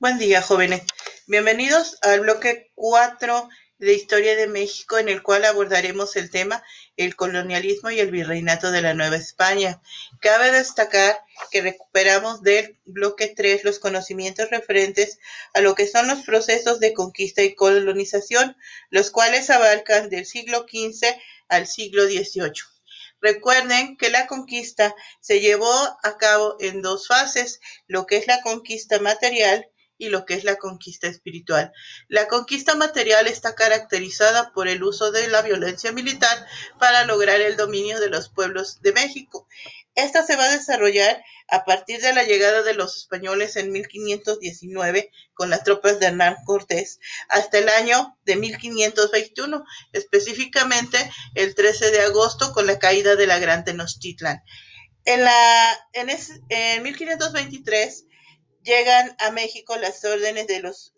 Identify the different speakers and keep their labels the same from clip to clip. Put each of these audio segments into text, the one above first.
Speaker 1: Buen día, jóvenes. Bienvenidos al bloque 4 de Historia de México, en el cual abordaremos el tema el colonialismo y el virreinato de la Nueva España. Cabe destacar que recuperamos del bloque 3 los conocimientos referentes a lo que son los procesos de conquista y colonización, los cuales abarcan del siglo XV al siglo XVIII. Recuerden que la conquista se llevó a cabo en dos fases, lo que es la conquista material y lo que es la conquista espiritual. La conquista material está caracterizada por el uso de la violencia militar para lograr el dominio de los pueblos de México. Esta se va a desarrollar a partir de la llegada de los españoles en 1519 con las tropas de Hernán Cortés hasta el año de 1521, específicamente el 13 de agosto con la caída de la Gran Tenochtitlan. En, la, en, en 1523 llegan a México las órdenes de los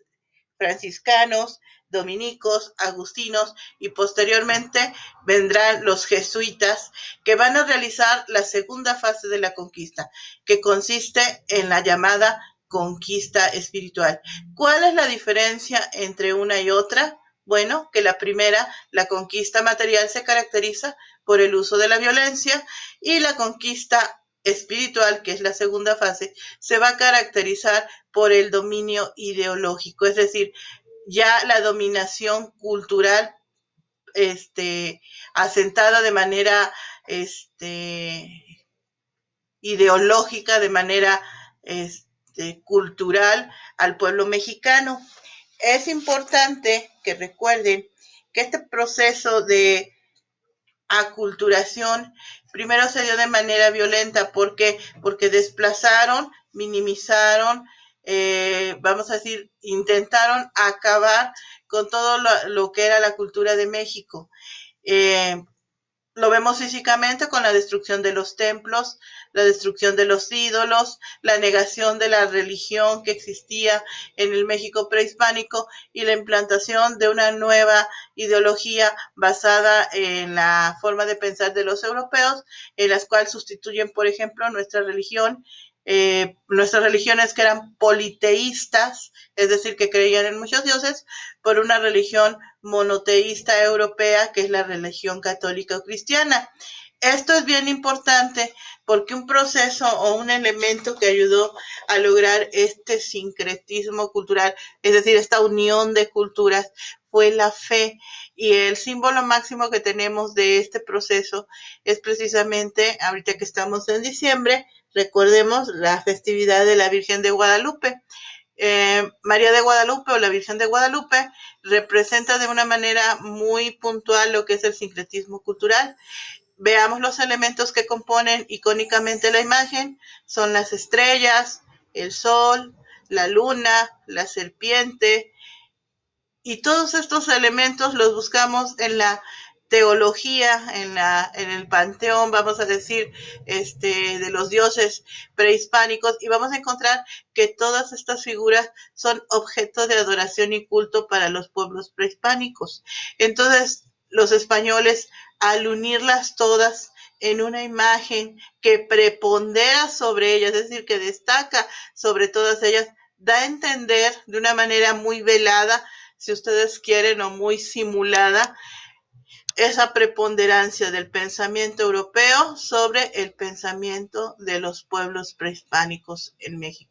Speaker 1: franciscanos, dominicos, agustinos y posteriormente vendrán los jesuitas que van a realizar la segunda fase de la conquista, que consiste en la llamada conquista espiritual. ¿Cuál es la diferencia entre una y otra? Bueno, que la primera, la conquista material, se caracteriza por el uso de la violencia y la conquista espiritual, que es la segunda fase, se va a caracterizar por el dominio ideológico, es decir, ya la dominación cultural este, asentada de manera este, ideológica, de manera este, cultural al pueblo mexicano. Es importante que recuerden que este proceso de aculturación primero se dio de manera violenta. ¿Por qué? Porque desplazaron, minimizaron, eh, vamos a decir, intentaron acabar con todo lo, que era la cultura de México. Eh, lo vemos físicamente con la destrucción de los templos, la destrucción de los ídolos, la negación de la religión que existía en el México prehispánico y la implantación de una nueva ideología basada en la forma de pensar de los europeos, en las cuales sustituyen, por ejemplo, nuestra religión eh, nuestras religiones que eran politeístas, es decir, que creían en muchos dioses, por una religión monoteísta europea, que es la religión católica o cristiana. Esto es bien importante porque un proceso o un elemento que ayudó a lograr este sincretismo cultural, es decir, esta unión de culturas, fue la fe. Y el símbolo máximo que tenemos de este proceso es precisamente, ahorita que estamos en diciembre, recordemos la festividad de la Virgen de Guadalupe. Eh, María de Guadalupe o la Virgen de Guadalupe representa de una manera muy puntual lo que es el sincretismo cultural. Veamos los elementos que componen icónicamente la imagen. Son las estrellas, el sol, la luna, la serpiente. Y todos estos elementos los buscamos en la teología, en, el panteón, vamos a decir, este, de los dioses prehispánicos, y vamos a encontrar que todas estas figuras son objeto de adoración y culto para los pueblos prehispánicos. Entonces, los españoles, al unirlas todas en una imagen que prepondera sobre ellas, es decir, que destaca sobre todas ellas, da a entender de una manera muy velada, si ustedes quieren, o muy simulada, esa preponderancia del pensamiento europeo sobre el pensamiento de los pueblos prehispánicos en México.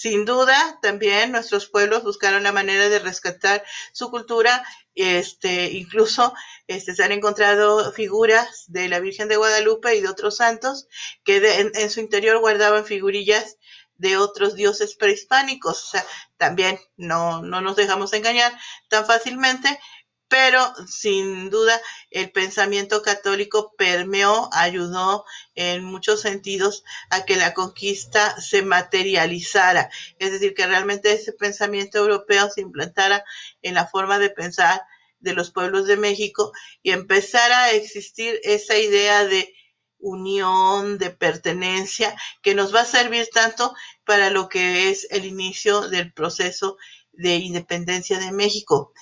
Speaker 1: Sin duda, también nuestros pueblos buscaron la manera de rescatar su cultura. Este, incluso este, se han encontrado figuras de la Virgen de Guadalupe y de otros santos que en, en, su interior guardaban figurillas de otros dioses prehispánicos. O sea, también no, no nos dejamos engañar tan fácilmente pero sin duda el pensamiento católico permeó, ayudó en muchos sentidos a que la conquista se materializara, es decir, que realmente ese pensamiento europeo se implantara en la forma de pensar de los pueblos de México y empezara a existir esa idea de unión, de pertenencia, que nos va a servir tanto para lo que es el inicio del proceso de independencia de México.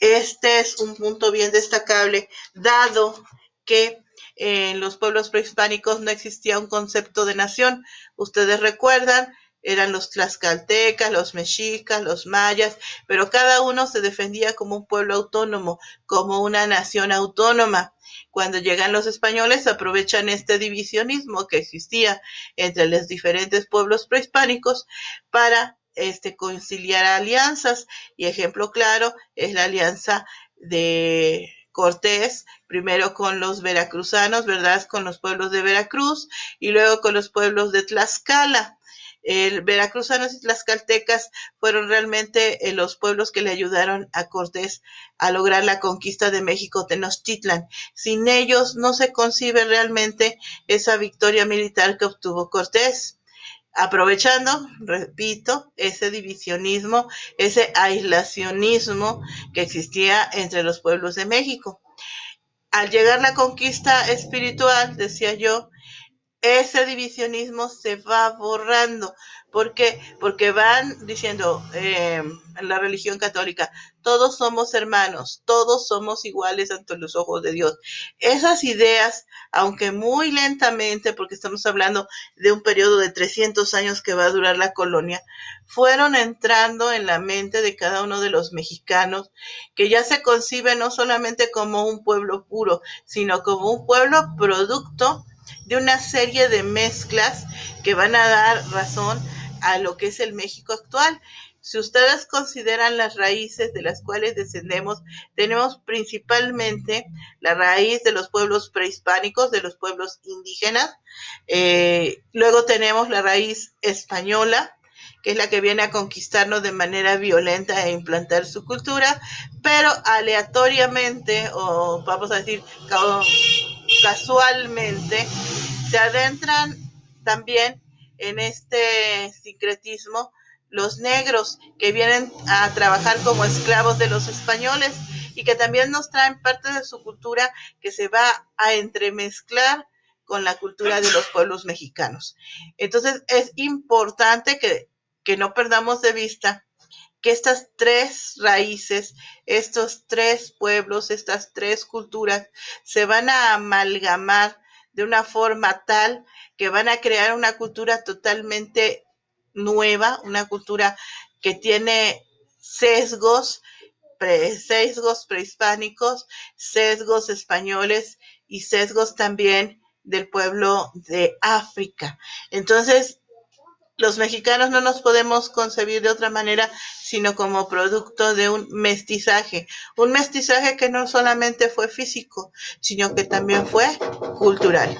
Speaker 1: Este es un punto bien destacable, dado que en los pueblos prehispánicos no existía un concepto de nación. Ustedes recuerdan eran los tlaxcaltecas, los mexicas, los mayas, pero cada uno se defendía como un pueblo autónomo, como una nación autónoma. Cuando llegan los españoles aprovechan este divisionismo que existía entre los diferentes pueblos prehispánicos para este, conciliar alianzas y ejemplo claro es la alianza de Cortés, primero con los veracruzanos, ¿verdad? Con los pueblos de Veracruz y luego con los pueblos de Tlaxcala. El veracruzanos y tlaxcaltecas fueron realmente eh, los pueblos que le ayudaron a Cortés a lograr la conquista de México Tenochtitlan. Sin ellos no se concibe realmente esa victoria militar que obtuvo Cortés aprovechando, repito, ese divisionismo, ese aislacionismo que existía entre los pueblos de México. Al llegar la conquista espiritual, decía yo, ese divisionismo se va borrando. ¿Por qué? Porque van diciendo eh, en la religión católica, todos somos hermanos, todos somos iguales ante los ojos de Dios. Esas ideas, aunque muy lentamente, porque estamos hablando de un periodo de 300 años que va a durar la colonia, fueron entrando en la mente de cada uno de los mexicanos, que ya se concibe no solamente como un pueblo puro, sino como un pueblo producto de una serie de mezclas que van a dar razón a lo que es el México actual. Si ustedes consideran las raíces de las cuales descendemos, tenemos principalmente la raíz de los pueblos prehispánicos, de los pueblos indígenas. Eh, luego tenemos la raíz española, que es la que viene a conquistarnos de manera violenta e implantar su cultura, pero aleatoriamente, o vamos a decir casualmente, se adentran también en este sincretismo los negros que vienen a trabajar como esclavos de los españoles y que también nos traen parte de su cultura que se va a entremezclar con la cultura de los pueblos mexicanos. Entonces es importante que, que no perdamos de vista que estas tres raíces, estos tres pueblos, estas tres culturas se van a amalgamar de una forma tal que van a crear una cultura totalmente nueva, una cultura que tiene sesgos, sesgos prehispánicos, sesgos españoles y sesgos también del pueblo de África. Entonces, los mexicanos no nos podemos concebir de otra manera sino como producto de un mestizaje, un mestizaje que no solamente fue físico, sino que también fue cultural.